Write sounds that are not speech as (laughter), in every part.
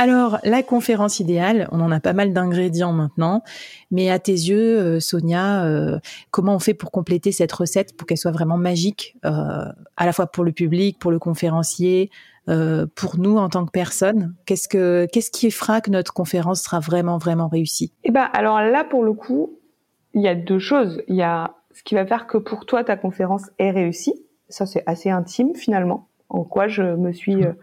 Alors, la conférence idéale, on en a pas mal d'ingrédients maintenant, mais à tes yeux, euh, Sonia, euh, comment on fait pour compléter cette recette pour qu'elle soit vraiment magique, euh, à la fois pour le public, pour le conférencier, pour nous en tant que personne Qu'est-ce que qu'est-ce qui fera que notre conférence sera vraiment vraiment réussie? Eh ben, alors là, pour le coup, il y a deux choses. Il y a ce qui va faire que pour toi ta conférence est réussie. Ça, c'est assez intime finalement. En quoi je me suis mmh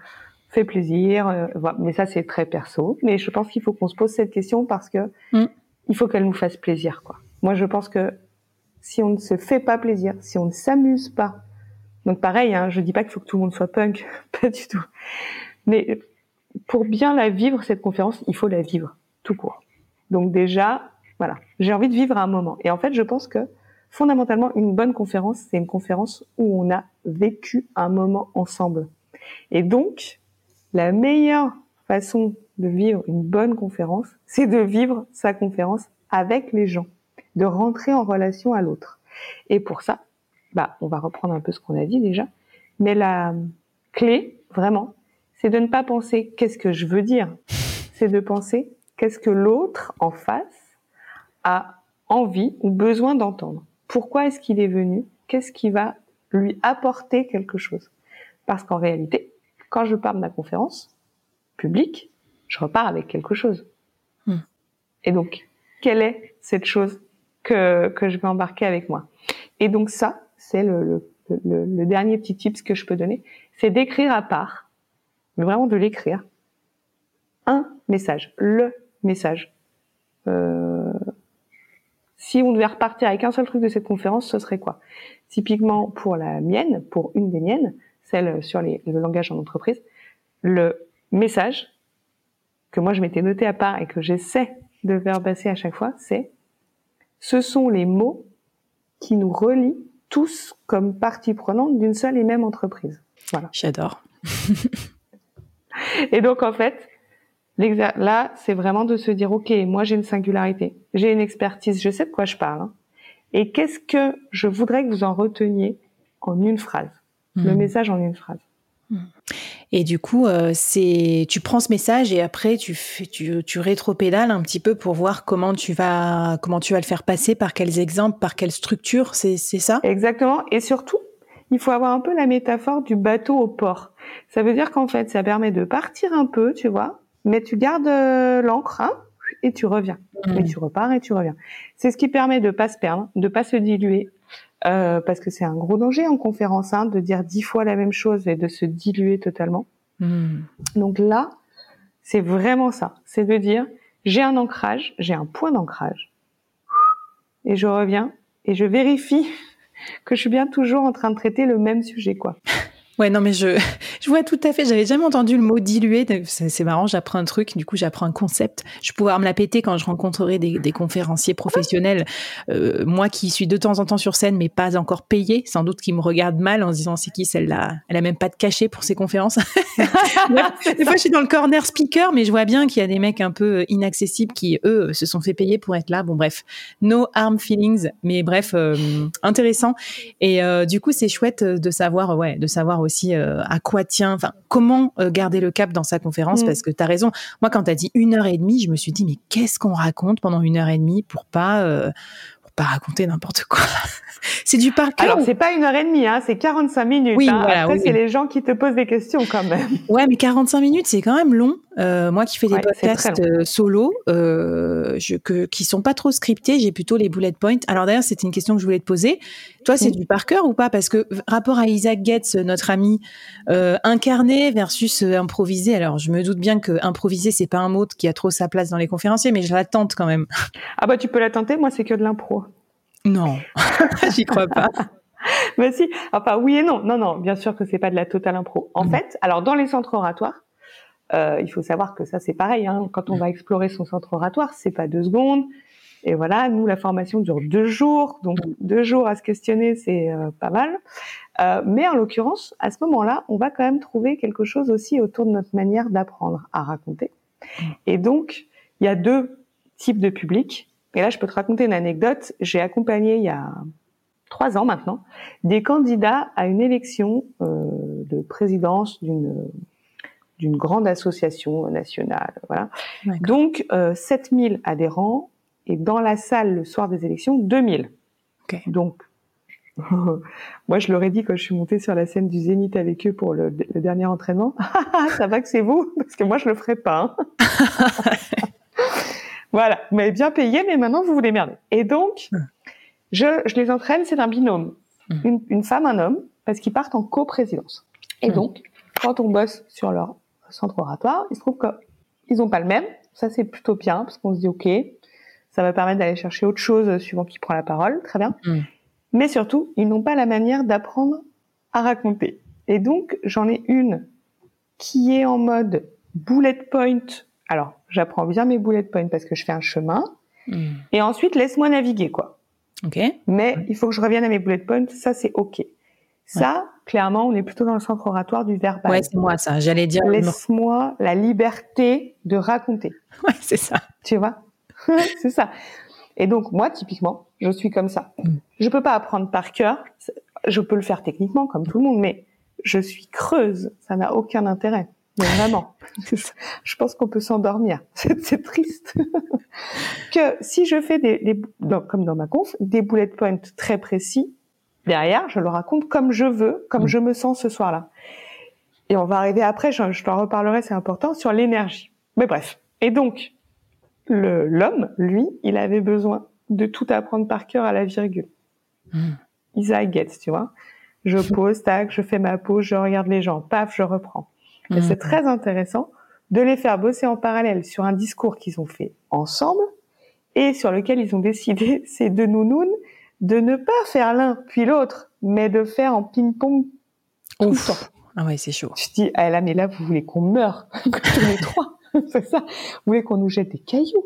fait plaisir. Euh, mais ça, c'est très perso. Mais je pense qu'il faut qu'on se pose cette question parce que mm. il faut qu'elle nous fasse plaisir, quoi. Moi, je pense que si on ne se fait pas plaisir, si on ne s'amuse pas, donc pareil, hein, je dis pas qu'il faut que tout le monde soit punk, (laughs) pas du tout. Mais pour bien la vivre cette conférence, il faut la vivre tout court. Donc déjà, voilà, j'ai envie de vivre un moment. Et en fait, je pense que fondamentalement, une bonne conférence, c'est une conférence où on a vécu un moment ensemble. Et donc, la meilleure façon de vivre une bonne conférence, c'est de vivre sa conférence avec les gens, de rentrer en relation à l'autre. Et pour ça, bah, on va reprendre un peu ce qu'on a dit déjà, mais la clé, vraiment, c'est de ne pas penser qu'est-ce que je veux dire, c'est de penser qu'est-ce que l'autre en face a envie ou besoin d'entendre. Pourquoi est-ce qu'il est venu? Qu'est-ce qui va lui apporter quelque chose? Parce qu'en réalité, quand je pars de ma conférence publique, je repars avec quelque chose. Hmm. Et donc, quelle est cette chose que, que je vais embarquer avec moi? Et donc ça, c'est le, le, le, dernier petit tips que je peux donner, c'est d'écrire à part, mais vraiment de l'écrire, un message, le message. Euh, si on devait repartir avec un seul truc de cette conférence, ce serait quoi? Typiquement pour la mienne, pour une des miennes, celle sur les, le langage en entreprise, le message que moi je m'étais noté à part et que j'essaie de faire passer à chaque fois, c'est ce sont les mots qui nous relient tous comme partie prenante d'une seule et même entreprise. Voilà. J'adore. (laughs) et donc en fait, là, c'est vraiment de se dire, ok, moi j'ai une singularité, j'ai une expertise, je sais de quoi je parle. Hein. et qu'est-ce que je voudrais que vous en reteniez en une phrase? Le hmm. message en une phrase. Hmm. Et du coup, euh, c'est tu prends ce message et après tu fais, tu, tu rétropédales un petit peu pour voir comment tu vas comment tu vas le faire passer, par quels exemples, par quelle structure, c'est c'est ça? Exactement. Et surtout, il faut avoir un peu la métaphore du bateau au port. Ça veut dire qu'en fait, ça permet de partir un peu, tu vois, mais tu gardes euh, l'ancre hein, et tu reviens. Et hmm. tu repars et tu reviens. C'est ce qui permet de pas se perdre, de pas se diluer, euh, parce que c'est un gros danger en conférence hein, de dire dix fois la même chose et de se diluer totalement. Hmm. Donc là, c'est vraiment ça, c'est de dire j'ai un ancrage, j'ai un point d'ancrage, et je reviens et je vérifie (laughs) que je suis bien toujours en train de traiter le même sujet, quoi. Ouais, non, mais je, (laughs) je vois tout à fait. J'avais jamais entendu le mot diluer. C'est marrant, j'apprends un truc. Du coup, j'apprends un concept. Je vais pouvoir me la péter quand je rencontrerai des, des conférenciers professionnels. Euh, moi qui suis de temps en temps sur scène, mais pas encore payée, sans doute qui me regardent mal en se disant c'est qui celle-là? Elle a même pas de cachet pour ses conférences. (laughs) des fois, je suis dans le corner speaker, mais je vois bien qu'il y a des mecs un peu inaccessibles qui, eux, se sont fait payer pour être là. Bon, bref, no harm feelings, mais bref, euh, intéressant. Et euh, du coup, c'est chouette de savoir, ouais, de savoir aussi euh, à quoi tient, enfin comment euh, garder le cap dans sa conférence, mm. parce que tu as raison. Moi, quand tu as dit une heure et demie, je me suis dit mais qu'est-ce qu'on raconte pendant une heure et demie pour pas euh, pas raconter n'importe quoi? (laughs) c'est du par cœur. Alors, c'est pas une heure et demie, hein, c'est 45 minutes. Oui, hein. voilà, Après, c'est les gens qui te posent des questions quand même. Ouais, mais 45 minutes, c'est quand même long. Euh, moi qui fais des podcasts euh, solo, euh, je, que, qui sont pas trop scriptés, j'ai plutôt les bullet points. Alors d'ailleurs, c'était une question que je voulais te poser. Toi, c'est mm. du par cœur ou pas? Parce que rapport à Isaac Getz, notre ami, euh, incarné versus improvisé. Alors, je me doute bien que improviser, c'est pas un mot qui a trop sa place dans les conférenciers, mais je la tente quand même. Ah bah tu peux la tenter. Moi, c'est que de l'impro. Non, (laughs) j'y crois pas. (laughs) mais si, enfin oui et non. Non, non, bien sûr que c'est pas de la totale impro. En mm. fait, alors dans les centres oratoires, euh, il faut savoir que ça c'est pareil. Hein. Quand on va explorer son centre oratoire, c'est pas deux secondes. Et voilà, nous la formation dure deux jours, donc deux jours à se questionner, c'est euh, pas mal. Euh, mais en l'occurrence, à ce moment-là, on va quand même trouver quelque chose aussi autour de notre manière d'apprendre à raconter. Et donc, il y a deux types de publics. Et là, je peux te raconter une anecdote. J'ai accompagné il y a trois ans maintenant des candidats à une élection euh, de présidence d'une d'une grande association nationale. Voilà. Donc, euh, 7000 adhérents et dans la salle le soir des élections, 2000. Okay. Donc, (laughs) moi, je leur ai dit quand je suis montée sur la scène du Zénith avec eux pour le, dernier entraînement, (laughs) ça va que c'est vous, parce que moi, je le ferai pas. Hein. (laughs) voilà, vous m'avez bien payé, mais maintenant, vous vous démerdez. Et donc, je, je les entraîne, c'est un binôme. Hmm. Une, une, femme, un homme, parce qu'ils partent en coprésidence. Et hmm. donc, quand on bosse sur leur centre oratoire, il se trouve qu'ils n'ont pas le même. Ça, c'est plutôt bien, parce qu'on se dit, OK, ça va permettre d'aller chercher autre chose suivant qui prend la parole. Très bien. Hmm. Mais surtout, ils n'ont pas la manière d'apprendre à raconter. Et donc, j'en ai une qui est en mode bullet point. Alors, j'apprends bien mes bullet points parce que je fais un chemin. Hmm. Et ensuite, laisse-moi naviguer, quoi. Ok. Mais il faut que je revienne à mes bullet points. Ça, c'est OK. Ça, clairement, on est plutôt dans le centre oratoire du verbal. Ouais, c'est moi ça. J'allais dire. Laisse-moi la liberté de raconter. (laughs) Ouais, c'est ça. Tu vois? (laughs) C'est ça. Et donc moi, typiquement, je suis comme ça. Mm. Je peux pas apprendre par cœur. Je peux le faire techniquement, comme tout le monde, mais je suis creuse. Ça n'a aucun intérêt. Mais vraiment, (laughs) je pense qu'on peut s'endormir. C'est triste. que si je fais des, comme dans ma conf, des bullet points très précis, derrière, je le raconte comme je veux, comme mm. je me sens ce soir-là. Et on va arriver après, je, je t'en reparlerai, c'est important, sur l'énergie. Mais bref. Et donc, l'homme, lui, il avait besoin de tout apprendre par cœur à la virgule. Mm. Isaac Getz, tu vois. Je (laughs) pose, tac, je fais ma pause, je regarde les gens, paf, je reprends. Et c'est mm. très intéressant de les faire bosser en parallèle sur un discours qu'ils ont fait ensemble et sur lequel ils ont décidé, (laughs) ces deux nounounes, de ne pas faire l'un puis l'autre, mais de faire en ping-pong tout le temps. Ah ouais, c'est chaud. Je dis, ah là, mais là, vous voulez qu'on meure (laughs) tous les trois. (laughs) c'est ça. Vous voulez qu'on nous jette des cailloux.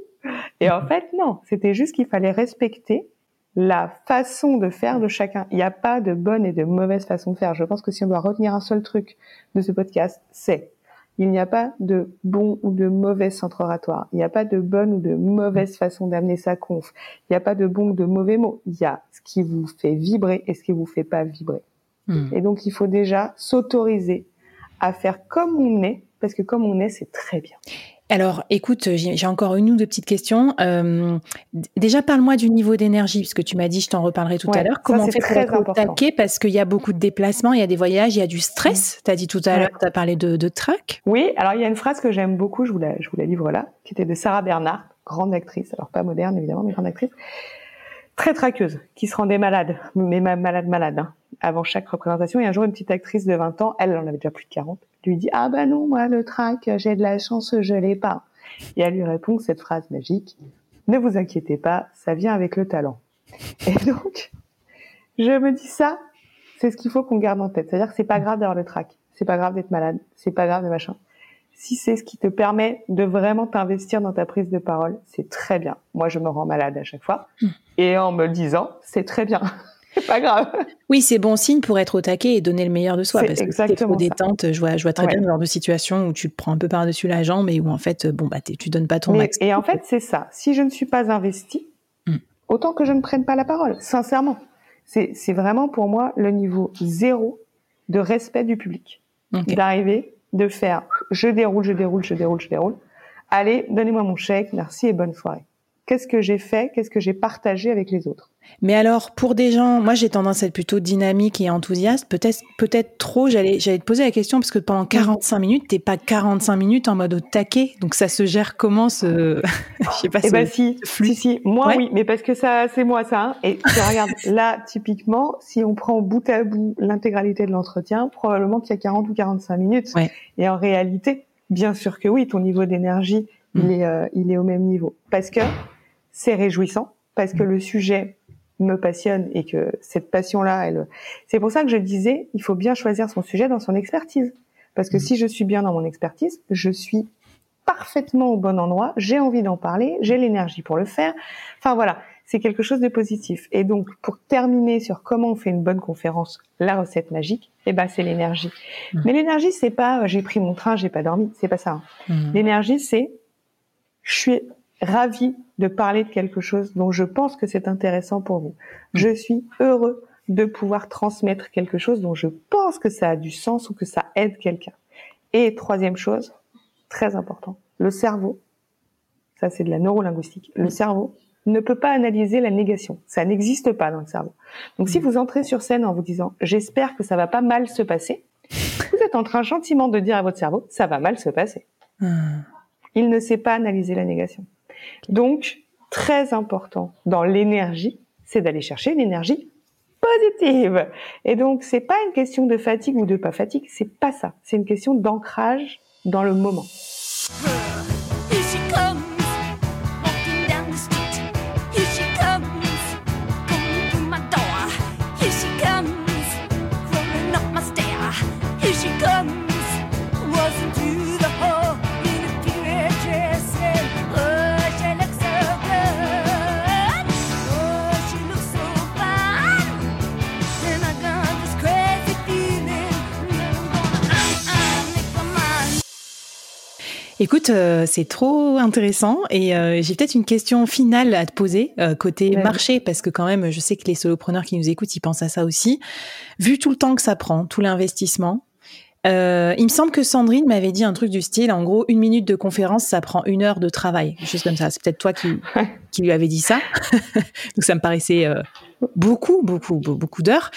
Et en fait, non. C'était juste qu'il fallait respecter la façon de faire de chacun. Il n'y a pas de bonne et de mauvaise façon de faire. Je pense que si on doit retenir un seul truc de ce podcast, c'est il n'y a pas de bon ou de mauvais centre oratoire. Il n'y a pas de bonne ou de mauvaise façon d'amener sa conf. Il n'y a pas de bon ou de mauvais mots. Il y a ce qui vous fait vibrer et ce qui vous fait pas vibrer. Hmm. Et donc, il faut déjà s'autoriser à faire comme on est, parce que comme on est, c'est très bien. Alors, écoute, j'ai encore une ou deux petites questions. Euh, déjà, parle-moi du niveau d'énergie, puisque tu m'as dit, je t'en reparlerai tout à l'heure. Comment on fait pour être Parce qu'il y a beaucoup de déplacements, il y a des voyages, il y a du stress. Tu as dit tout à l'heure, tu as parlé de, de track. Oui, alors il y a une phrase que j'aime beaucoup, je vous, la, je vous la livre là, qui était de Sarah Bernard, grande actrice, alors pas moderne évidemment, mais grande actrice, très traqueuse, qui se rendait malade, mais malade, malade, hein, avant chaque représentation. Et un jour, une petite actrice de 20 ans, elle, elle en avait déjà plus de 40, lui dit ah ben non moi le trac j'ai de la chance je l'ai pas et elle lui répond cette phrase magique ne vous inquiétez pas ça vient avec le talent et donc je me dis ça c'est ce qu'il faut qu'on garde en tête c'est à dire que c'est pas grave d'avoir le trac c'est pas grave d'être malade c'est pas grave de machin si c'est ce qui te permet de vraiment t'investir dans ta prise de parole, c'est très bien. Moi, je me rends malade à chaque fois. Hmm. Et en me le disant, c'est très bien. (laughs) c'est pas grave. Oui, c'est bon signe pour être au taquet et donner le meilleur de soi. Parce que si trop détente, je vois, je vois très bien le genre de situation où tu te prends un peu par-dessus la jambe et où en fait, bon, bah, tu donnes pas ton max. Et en fait, c'est ça. Si je ne suis pas investie, hmm. autant que je ne prenne pas la parole, sincèrement. C'est vraiment pour moi le niveau zéro de respect du public. D'arriver, de faire, je déroule, je déroule, je déroule, je déroule. Allez, donnez-moi mon chèque, merci et bonne soirée. qu'est-ce que j'ai fait, qu'est-ce que j'ai partagé avec les autres? Mais alors, pour des gens, moi j'ai tendance à être plutôt dynamique et enthousiaste, peut-être peut-être trop, j'allais j'allais te poser la question parce que pendant 45 minutes, t'es pas 45 minutes en mode au taquet, donc ça se gère comment ce (laughs) je sais pas Eh ben si, si si, moi oui, mais parce que ça c'est moi ça hein. et tu regarde (laughs) là typiquement, si on prend bout à bout l'intégralité de l'entretien, probablement qu'il y a 40 ou 45 minutes. Et en réalité, bien sûr que oui, ton niveau d'énergie, il mm. est euh, il est au même niveau parce que c'est réjouissant parce que mm. le sujet me passionne et que cette passion-là, elle, c'est pour ça que je disais, il faut bien choisir son sujet dans son expertise. Parce que mm. si je suis bien dans mon expertise, je suis parfaitement au bon endroit, j'ai envie d'en parler, j'ai l'énergie pour le faire. Enfin voilà, c'est quelque chose de positif. Et donc, pour terminer sur comment on fait une bonne conférence, la recette magique, eh ben, c'est l'énergie. Mm. Mais l'énergie, c'est pas, j'ai pris mon train, j'ai pas dormi, c'est pas ça. Hein. L'énergie, c'est, je suis ravi de parler de quelque chose dont je pense que c'est intéressant pour vous. Mm. Je suis heureux de pouvoir transmettre quelque chose dont je pense que ça a du sens ou que ça aide quelqu'un. Et troisième chose, très important, le cerveau, ça c'est de la neurolinguistique, le mm. cerveau ne peut pas analyser la négation. Ça n'existe pas dans le cerveau. Donc si mm. vous entrez sur scène en vous disant j'espère que ça va pas mal se passer, vous êtes en train gentiment de dire à votre cerveau ça va mal se passer. Il ne sait pas analyser la négation. Donc, très important dans l'énergie, c'est d'aller chercher une énergie positive. Et donc, c'est pas une question de fatigue ou de pas fatigue, c'est pas ça. C'est une question d'ancrage dans le moment. Écoute, euh, c'est trop intéressant et euh, j'ai peut-être une question finale à te poser euh, côté marché parce que quand même, je sais que les solopreneurs qui nous écoutent, ils pensent à ça aussi. Vu tout le temps que ça prend, tout l'investissement, il me semble que Sandrine m'avait dit un truc du style, en gros, une minute de conférence, ça prend une heure de travail, juste comme ça. C'est peut-être toi qui, qui lui avais dit ça. (laughs) Donc ça me paraissait beaucoup, beaucoup, beaucoup d'heures.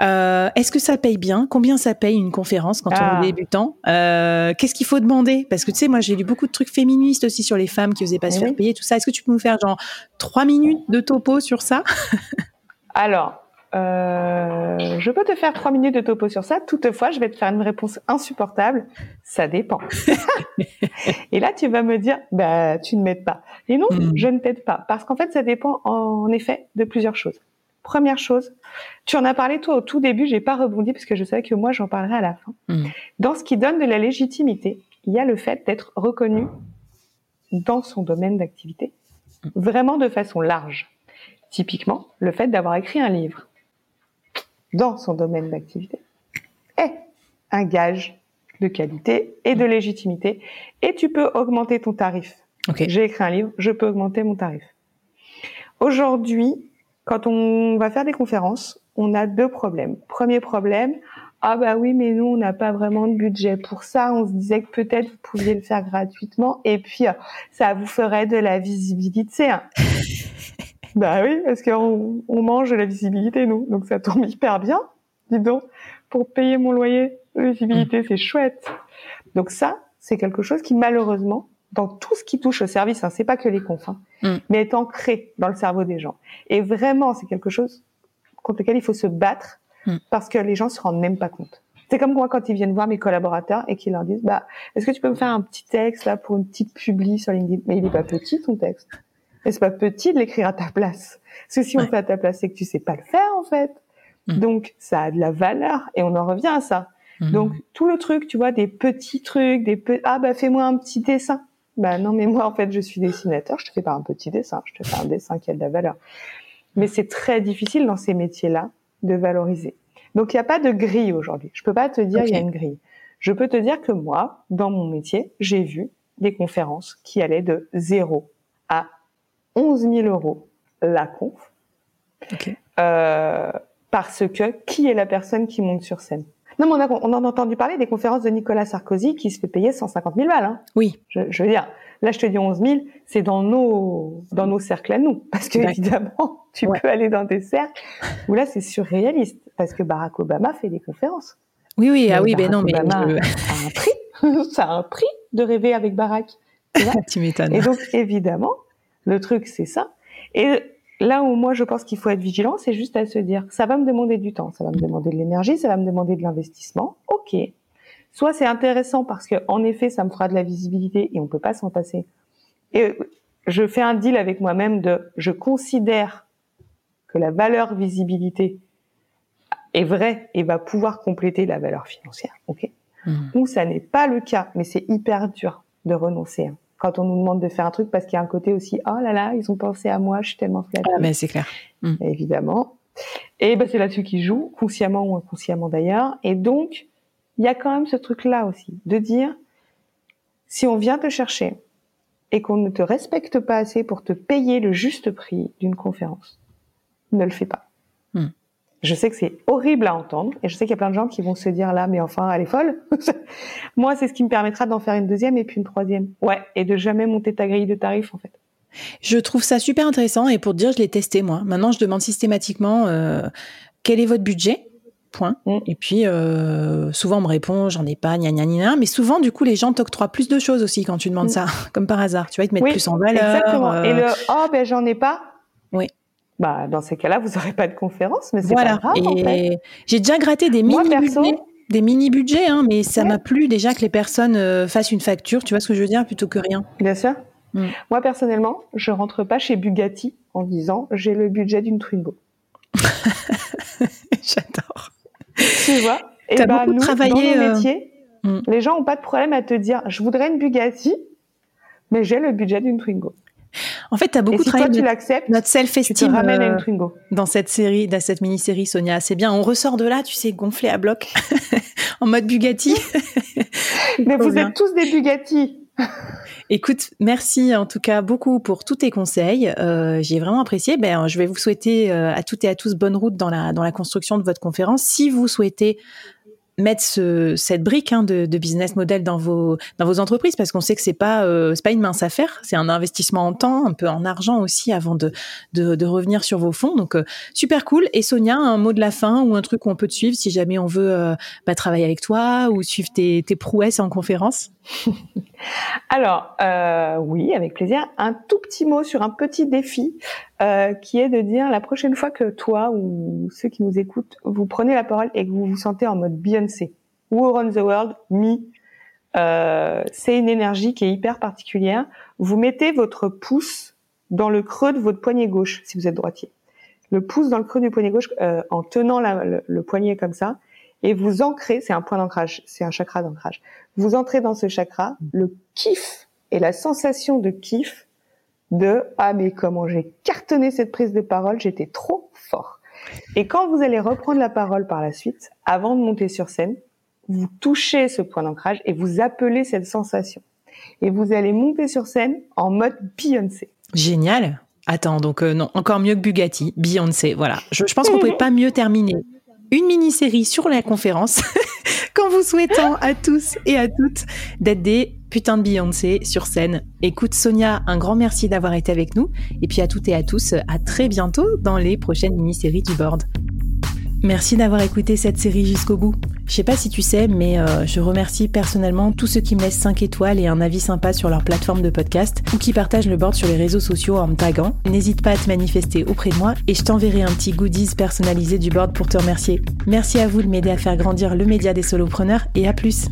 Euh, est-ce que ça paye bien? Combien ça paye une conférence quand on est ah. débutant? Euh, Qu'est-ce qu'il faut demander? Parce que tu sais, moi j'ai lu beaucoup de trucs féministes aussi sur les femmes qui osaient pas se faire payer, tout ça. Est-ce que tu peux nous faire genre trois minutes de topo sur ça? (laughs) Alors, euh, je peux te faire trois minutes de topo sur ça. Toutefois, je vais te faire une réponse insupportable. Ça dépend. (laughs) et là, tu vas me dire, bah, tu ne m'aides pas. Et non, hmm. je ne t'aide pas. Parce qu'en fait, ça dépend en effet de plusieurs choses. Première chose, tu en as parlé toi au tout début, j'ai pas rebondi parce que je savais que moi j'en parlerai à la fin. Mm. Dans ce qui donne de la légitimité, il y a le fait d'être reconnu dans son domaine d'activité, vraiment de façon large. Typiquement, le fait d'avoir écrit un livre dans son domaine d'activité est un gage de qualité et de légitimité et tu peux augmenter ton tarif. J'ai écrit un livre, je peux augmenter mon tarif. Aujourd'hui, quand on va faire des conférences, on a deux problèmes. Premier problème, ah bah oui, mais nous, on n'a pas vraiment de budget pour ça. On se disait que peut-être vous pouviez le faire gratuitement et puis euh, ça vous ferait de la visibilité. Hein. (laughs) bah oui, parce qu'on on mange de la visibilité, nous. Donc ça tombe hyper bien. Dis donc, pour payer mon loyer, la visibilité, c'est chouette. Donc ça, c'est quelque chose qui malheureusement dans tout ce qui touche au service, hein, c'est pas que les confs, hein, mm. mais est ancré dans le cerveau des gens. Et vraiment, c'est quelque chose contre lequel il faut se battre mm. parce que les gens se rendent même pas compte. C'est comme moi quand ils viennent voir mes collaborateurs et qu'ils leur disent, bah, est-ce que tu peux me faire un petit texte là pour une petite publi sur LinkedIn? Mais il est pas petit ton texte. Et c'est pas petit de l'écrire à ta place. Parce que si on le fait à ta place, c'est que tu sais pas le faire en fait. Mm. Donc ça a de la valeur et on en revient à ça. Donc tout le truc, tu vois, des petits trucs, des ah bah fais-moi un petit dessin. Bah non, mais moi en fait je suis dessinateur, je te fais pas un petit dessin, je te fais un dessin qui a de la valeur. Mais c'est très difficile dans ces métiers-là de valoriser. Donc il n'y a pas de grille aujourd'hui. Je peux pas te dire il y a une grille. Je peux te dire que moi, dans mon métier, j'ai vu des conférences qui allaient de 0 à 11 000 euros la conf. Euh, parce que qui est la personne qui monte sur scène? Non, mais on, a, on en a entendu parler des conférences de Nicolas Sarkozy qui se fait payer 150 000 balles. Hein. Oui. Je, je, veux dire, là, je te dis 11 000, c'est dans nos, dans nos cercles à nous. Parce que, évidemment, tu peux aller dans des cercles où là, c'est surréaliste. Parce que Barack Obama fait des conférences. Oui, oui, ah oui, ben non, mais. Obama je... a un prix. (laughs) ça a un prix de rêver avec Barack. (laughs) tu m'étonnes. Et donc, évidemment, le truc, c'est ça. Et là où moi je pense qu'il faut être vigilant, c'est juste à se dire, ça va me demander du temps, ça va me demander de l'énergie, ça va me demander de l'investissement. Ok. Soit c'est intéressant parce que en effet, ça me fera de la visibilité et on peut pas s'en passer. Et je fais un deal avec moi-même de, je considère que la valeur visibilité est vraie et va pouvoir compléter la valeur financière. Ok. Mmh. Ou ça n'est pas le cas, mais c'est hyper dur de renoncer. Hein quand on nous demande de faire un truc parce qu'il y a un côté aussi oh là là ils ont pensé à moi je suis tellement flattée ah, mais c'est clair mm. évidemment et ben c'est là-dessus qu'ils jouent consciemment ou inconsciemment d'ailleurs et donc il y a quand même ce truc là aussi de dire si on vient te chercher et qu'on ne te respecte pas assez pour te payer le juste prix d'une conférence ne le fais pas. Je sais que c'est horrible à entendre et je sais qu'il y a plein de gens qui vont se dire là, mais enfin, elle est folle. (laughs) Moi, c'est ce qui me permettra d'en faire une deuxième et puis une troisième. Ouais, et de jamais monter ta grille de tarifs en fait. Je trouve ça super intéressant et pour te dire, je l'ai testé moi. Maintenant, je demande systématiquement euh, quel est votre budget? Point. Mm. Et puis, euh, souvent, on me répond, j'en ai pas, gna gna gna. Mais souvent, du coup, les gens t'octroient plus de choses aussi quand tu demandes mm. ça, (laughs) comme par hasard. Tu vois, ils te mettent plus en valeur. Exactement. Et le oh, ben, j'en ai pas. Bah, dans ces cas-là, vous n'aurez pas de conférence, mais c'est voilà. pas grave. En fait. J'ai déjà gratté des mini budgets, des mini budgets, hein, mais ça m'a plu déjà que les personnes euh, fassent une facture. Tu vois ce que je veux dire, plutôt que rien. Bien sûr. Mm. Moi personnellement, je rentre pas chez Bugatti en disant j'ai le budget d'une Twingo. (laughs) J'adore. Tu vois? Et bah, beaucoup nous, travaillé. Dans nos euh, métiers, mm. les gens ont pas de problème à te dire je voudrais une Bugatti, mais j'ai le budget d'une Twingo. En fait, tu as beaucoup si travaillé toi, tu l'acceptes, notre self-esteem euh, dans cette série, dans cette mini-série, Sonia. C'est bien. On ressort de là, tu sais, gonflé à bloc, (laughs) en mode Bugatti. (laughs) Mais vous êtes tous des Bugatti. Écoute, merci en tout cas beaucoup pour tous tes conseils. Euh, J'ai vraiment apprécié. Ben, je vais vous souhaiter euh, à toutes et à tous bonne route dans la dans la construction de votre conférence. Si vous souhaitez mettre ce, cette brique hein, de, de, business model dans vos dans vos entreprises parce qu'on sait que c'est pas euh, c'est pas une mince affaire, c'est un investissement en temps, un peu en argent aussi avant de de, de revenir sur vos fonds. Donc euh, super cool. Et Sonia, un mot de la fin ou un truc qu'on peut te suivre si jamais on veut euh, bah, travailler avec toi ou suivre tes, tes prouesses en conférence? (laughs) Alors, euh, oui, avec plaisir. Un tout petit mot sur un petit défi euh, qui est de dire la prochaine fois que toi ou ceux qui nous écoutent, vous prenez la parole et que vous vous sentez en mode Beyoncé ou Around the World, me, euh, c'est une énergie qui est hyper particulière. Vous mettez votre pouce dans le creux de votre poignet gauche si vous êtes droitier. Le pouce dans le creux du poignet gauche en tenant le poignet comme ça et vous ancrez, c'est un point d'ancrage, c'est un chakra d'ancrage. Vous entrez dans ce chakra, le kiff et la sensation de kiff de ah mais comment j'ai cartonné cette prise de parole, j'étais trop fort. Et quand vous allez reprendre la parole par la suite, avant de monter sur scène, vous touchez ce point d'ancrage et vous appelez cette sensation. Et vous allez monter sur scène en mode Beyoncé. Génial. Attends, donc euh, non, encore mieux que Bugatti, Beyoncé, voilà. Je, je pense qu'on pouvait (laughs) pas mieux terminer une mini-série sur la conférence (laughs) qu'en vous souhaitant à tous et à toutes d'être des putains de Beyoncé sur scène. Écoute Sonia, un grand merci d'avoir été avec nous et puis à toutes et à tous, à très bientôt dans les prochaines mini-séries du board. Merci d'avoir écouté cette série jusqu'au bout. Je sais pas si tu sais, mais euh, je remercie personnellement tous ceux qui me laissent 5 étoiles et un avis sympa sur leur plateforme de podcast ou qui partagent le board sur les réseaux sociaux en me taguant. N'hésite pas à te manifester auprès de moi et je t'enverrai un petit goodies personnalisé du board pour te remercier. Merci à vous de m'aider à faire grandir le média des solopreneurs et à plus.